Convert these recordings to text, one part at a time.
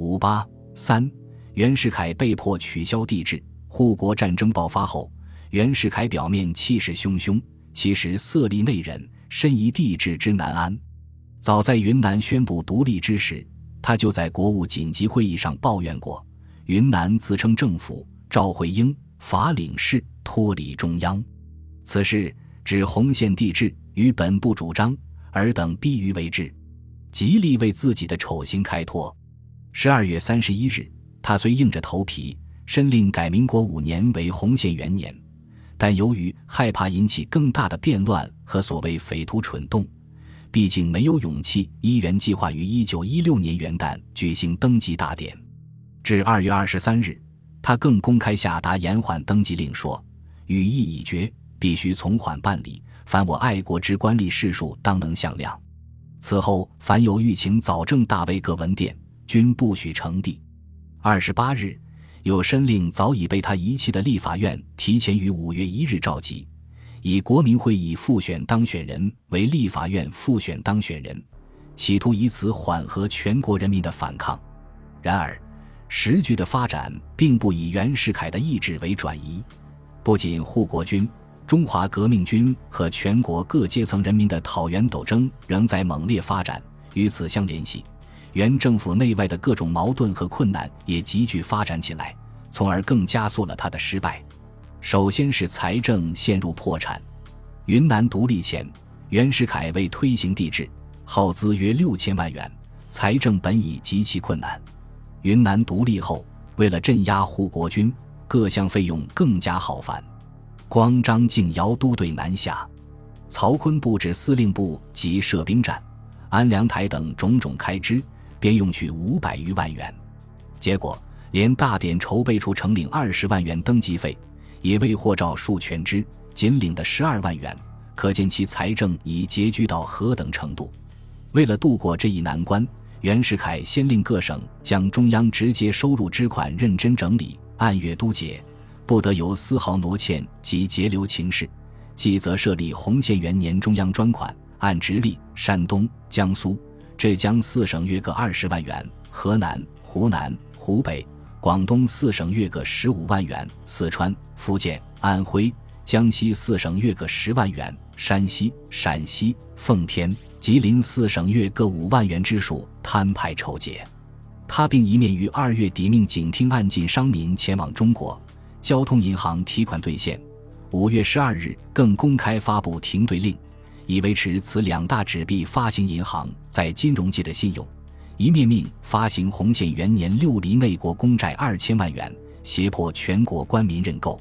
五八三，袁世凯被迫取消帝制。护国战争爆发后，袁世凯表面气势汹汹，其实色厉内荏，深疑帝制之难安。早在云南宣布独立之时，他就在国务紧急会议上抱怨过：云南自称政府，赵会英法领事脱离中央，此事指红线帝制与本部主张，尔等逼于为之，极力为自己的丑行开脱。十二月三十一日，他虽硬着头皮。申令改民国五年为洪宪元年，但由于害怕引起更大的变乱和所谓匪徒蠢动，毕竟没有勇气依原计划于一九一六年元旦举行登基大典。至二月二十三日，他更公开下达延缓登基令，说：“语意已决，必须从缓办理。凡我爱国之官吏士庶，当能向量。此后，凡有欲请早正大威各文殿，均不许呈递。”二十八日。有申令早已被他遗弃的立法院提前于五月一日召集，以国民会议复选当选人为立法院复选当选人，企图以此缓和全国人民的反抗。然而，时局的发展并不以袁世凯的意志为转移，不仅护国军、中华革命军和全国各阶层人民的讨袁斗争仍在猛烈发展，与此相联系。原政府内外的各种矛盾和困难也急剧发展起来，从而更加速了他的失败。首先是财政陷入破产。云南独立前，袁世凯为推行帝制，耗资约六千万元，财政本已极其困难。云南独立后，为了镇压护国军，各项费用更加浩繁。光张敬尧都队南下，曹锟布置司令部及设兵站、安良台等种种开支。便用去五百余万元，结果连大典筹备处承领二十万元登记费，也未获照数全支，仅领的十二万元，可见其财政已拮据到何等程度。为了度过这一难关，袁世凯先令各省将中央直接收入支款认真整理，按月督结，不得有丝毫挪欠及节流情事。即则设立洪宪元年中央专款，按直隶、山东、江苏。浙江四省约各二十万元，河南、湖南、湖北、广东四省约各十五万元，四川、福建、安徽、江西四省约各十万元，山西、陕西、奉天、吉林四省约各五万元之数摊派筹结。他并一面于二月底命警厅案进商民前往中国交通银行提款兑现，五月十二日更公开发布停兑令。以维持此两大纸币发行银行在金融界的信用，一面命发行洪宪元年六厘内国公债二千万元，胁迫全国官民认购。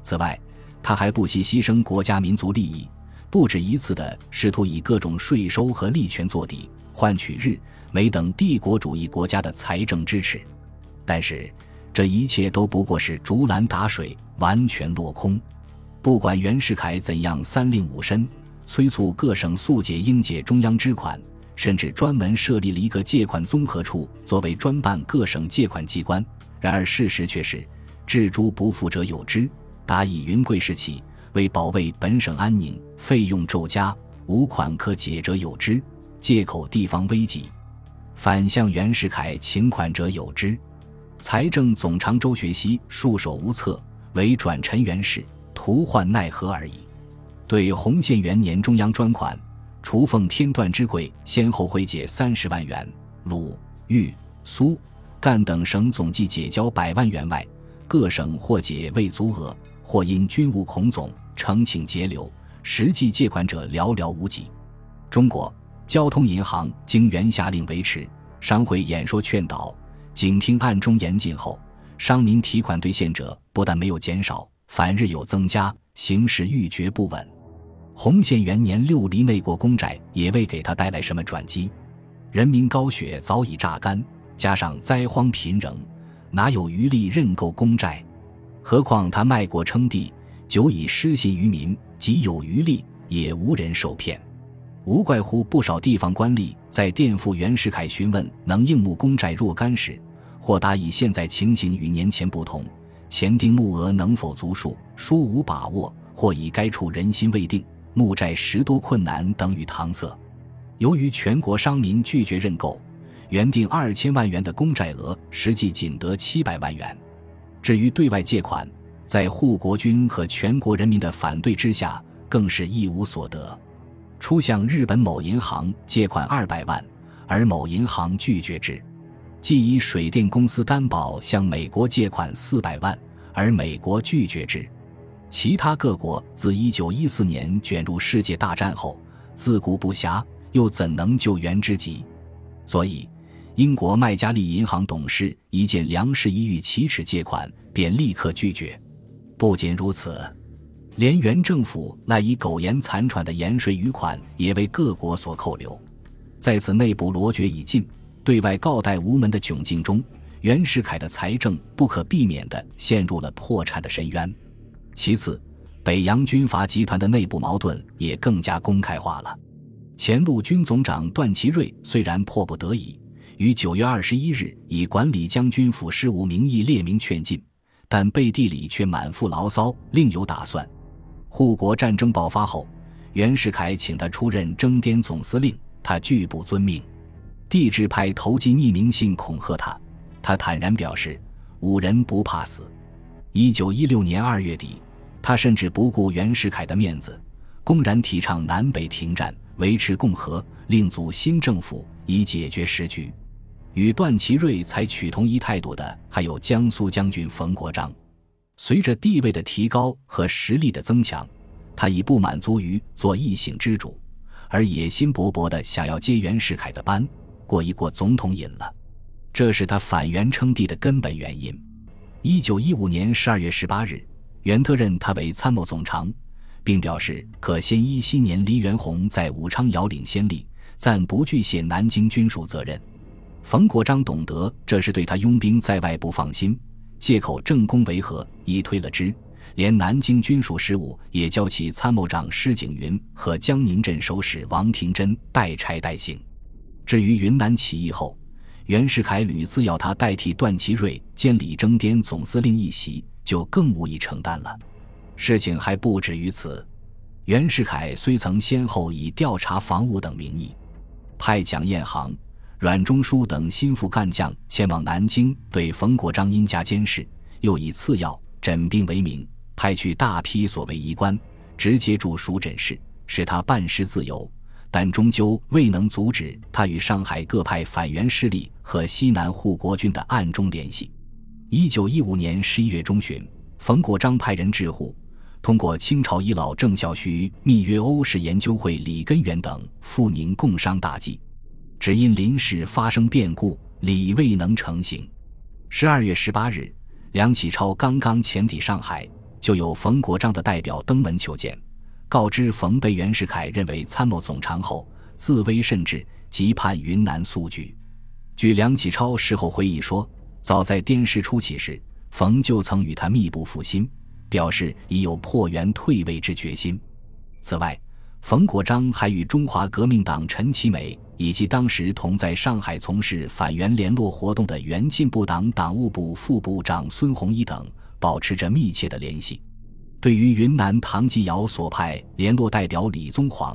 此外，他还不惜牺牲国家民族利益，不止一次的试图以各种税收和利权做底，换取日美等帝国主义国家的财政支持。但是，这一切都不过是竹篮打水，完全落空。不管袁世凯怎样三令五申。催促各省速解应解中央支款，甚至专门设立了一个借款综合处，作为专办各省借款机关。然而事实却是，置诸不付者有之。达以云贵时起，为保卫本省安宁，费用骤加，无款可解者有之。借口地方危急，反向袁世凯请款者有之。财政总长周学熙束手无策，唯转陈元氏，徒患奈何而已。对洪宪元年中央专款，除奉天段之贵，先后会解三十万元，鲁、豫、苏、赣等省总计解交百万元外，各省或解未足额，或因军务孔总，呈请节流，实际借款者寥寥无几。中国交通银行经袁下令维持，商会演说劝导，警听暗中严禁后，商民提款兑现者不但没有减少，反日有增加，形势愈觉不稳。洪宪元年六厘内国公债也未给他带来什么转机，人民高血早已榨干，加上灾荒贫仍，哪有余力认购公债？何况他卖国称帝，久已失信于民，即有余力也无人受骗。无怪乎不少地方官吏在垫付袁世凯询问能应募公债若干时，或答以现在情形与年前不同，前定募额能否足数，殊无把握；或以该处人心未定。募债十多困难等于搪塞，由于全国商民拒绝认购，原定二千万元的公债额，实际仅得七百万元。至于对外借款，在护国军和全国人民的反对之下，更是一无所得。初向日本某银行借款二百万，而某银行拒绝之；即以水电公司担保向美国借款四百万，而美国拒绝之。其他各国自一九一四年卷入世界大战后，自顾不暇，又怎能救援之急？所以。英国麦加利银行董事一见粮食一遇启齿借款，便立刻拒绝。不仅如此，连原政府赖以苟延残喘的盐税余款也为各国所扣留。在此内部罗绝已尽、对外告贷无门的窘境中，袁世凯的财政不可避免地陷入了破产的深渊。其次，北洋军阀集团的内部矛盾也更加公开化了。前陆军总长段祺瑞虽然迫不得已。于九月二十一日以管理将军府事务名义列名劝进，但背地里却满腹牢骚，另有打算。护国战争爆发后，袁世凯请他出任征滇总司令，他拒不遵命。帝制派投寄匿名信恐吓他，他坦然表示：“五人不怕死。”一九一六年二月底，他甚至不顾袁世凯的面子，公然提倡南北停战，维持共和，另组新政府，以解决时局。与段祺瑞采取同一态度的还有江苏将军冯国璋。随着地位的提高和实力的增强，他已不满足于做一省之主，而野心勃勃的想要接袁世凯的班，过一过总统瘾了。这是他反袁称帝的根本原因。一九一五年十二月十八日，袁特任他为参谋总长，并表示可先依昔年黎元洪在武昌遥领先例，暂不具卸南京军属责任。冯国璋懂得这是对他拥兵在外不放心，借口政功维和，一推了之，连南京军属事务也交其参谋长施景云和江宁镇守使王廷珍代差代行。至于云南起义后，袁世凯屡次要他代替段祺瑞兼理征滇总司令一席，就更无意承担了。事情还不止于此，袁世凯虽曾先后以调查防务等名义，派蒋彦航。阮中书等心腹干将前往南京，对冯国璋因家监视，又以赐药诊病为名，派去大批所谓医官，直接驻署诊室，使他办事自由，但终究未能阻止他与上海各派反袁势力和西南护国军的暗中联系。一九一五年十一月中旬，冯国璋派人致沪，通过清朝遗老郑孝胥密约欧式研究会李根源等赴宁共商大计。只因临时发生变故，礼未能成行。十二月十八日，梁启超刚刚潜抵上海，就有冯国璋的代表登门求见，告知冯被袁世凯认为参谋总长后，自危甚至，急盼云南速举。据梁启超事后回忆说，早在滇师初起时，冯就曾与他密不复心，表示已有破袁退位之决心。此外，冯国璋还与中华革命党陈其美。以及当时同在上海从事反袁联络活动的原进步党党务部副部长孙洪一等保持着密切的联系。对于云南唐继尧所派联络代表李宗煌，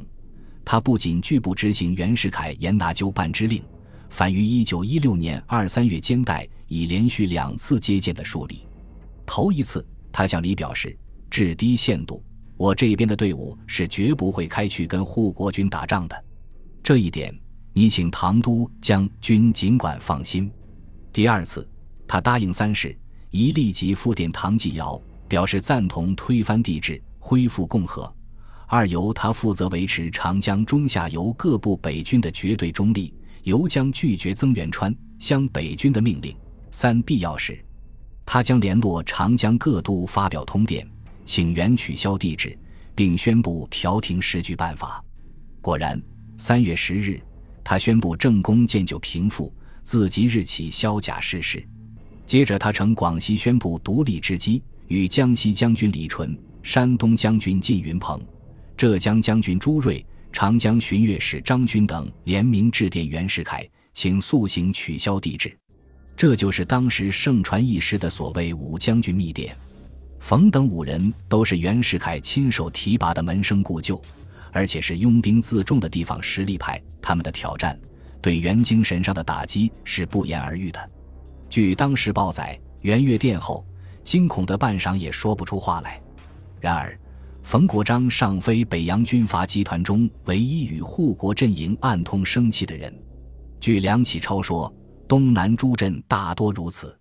他不仅拒不执行袁世凯严拿纠办之令，反于一九一六年二三月间代已连续两次接见的树立。头一次，他向李表示：“至低限度，我这边的队伍是绝不会开去跟护国军打仗的。”这一点。你请唐都将军尽管放心。第二次，他答应三事，一立即复电唐继尧，表示赞同推翻帝制，恢复共和；二由他负责维持长江中下游各部北军的绝对中立，尤将拒绝曾元川湘北军的命令；三必要时，他将联络长江各都发表通电，请援取消帝制，并宣布调停时局办法。果然，三月十日。他宣布政功渐就平复，自即日起销甲逝世。接着，他乘广西宣布独立之机，与江西将军李纯、山东将军靳云鹏、浙江将军朱瑞、长江巡阅使张军等联名致电袁世凯，请速行取消帝制。这就是当时盛传一时的所谓“五将军密电”。冯等五人都是袁世凯亲手提拔的门生故旧。而且是拥兵自重的地方实力派，他们的挑战对袁精神上的打击是不言而喻的。据当时报载，袁岳殿后，惊恐的半晌也说不出话来。然而，冯国璋尚非北洋军阀集团中唯一与护国阵营暗通生气的人。据梁启超说，东南诸镇大多如此。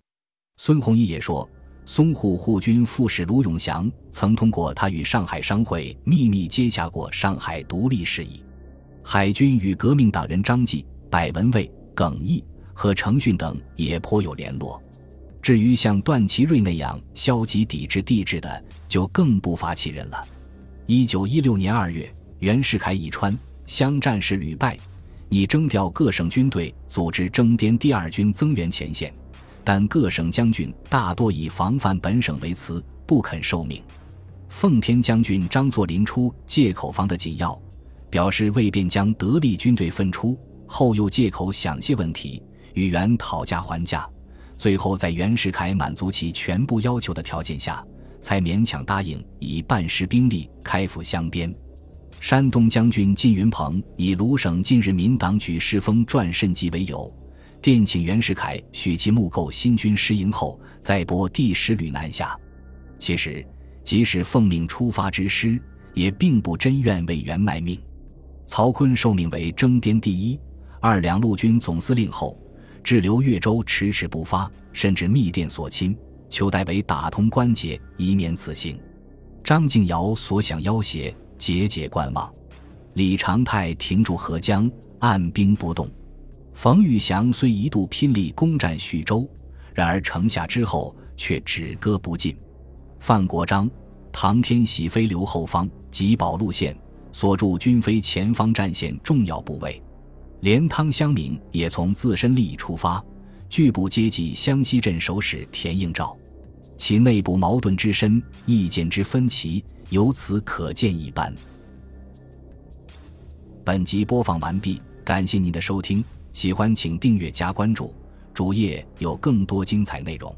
孙弘毅也说。淞沪护军副使卢永祥曾通过他与上海商会秘密接洽过上海独立事宜。海军与革命党人张继、柏文蔚、耿毅和程训等也颇有联络。至于像段祺瑞那样消极抵制帝制的，就更不乏其人了。一九一六年二月，袁世凯以川湘战事屡败，拟征调各省军队，组织征滇第二军增援前线。但各省将军大多以防范本省为辞，不肯受命。奉天将军张作霖出借口方的紧要，表示未便将得力军队分出，后又借口想些问题，与袁讨价还价，最后在袁世凯满足其全部要求的条件下，才勉强答应以半师兵力开赴湘边。山东将军靳云鹏以鲁省近日民党举世风转甚急为由。电请袁世凯许其募购新军师营后，再拨第十旅南下。其实，即使奉命出发之师，也并不真愿为袁卖命。曹锟受命为征滇第一、二两陆军总司令后，滞留越州迟迟不发，甚至密电所亲，求代为打通关节，以免此行。张敬尧所想要挟，节节观望。李长泰停驻合江，按兵不动。冯玉祥虽一度拼力攻占徐州，然而城下之后却止戈不进。范国璋、唐天喜飞留后方，急保路线，锁住军飞前方战线重要部位。连汤乡民也从自身利益出发，拒不接济湘西镇守使田应照，其内部矛盾之深，意见之分歧，由此可见一斑。本集播放完毕，感谢您的收听。喜欢请订阅加关注，主页有更多精彩内容。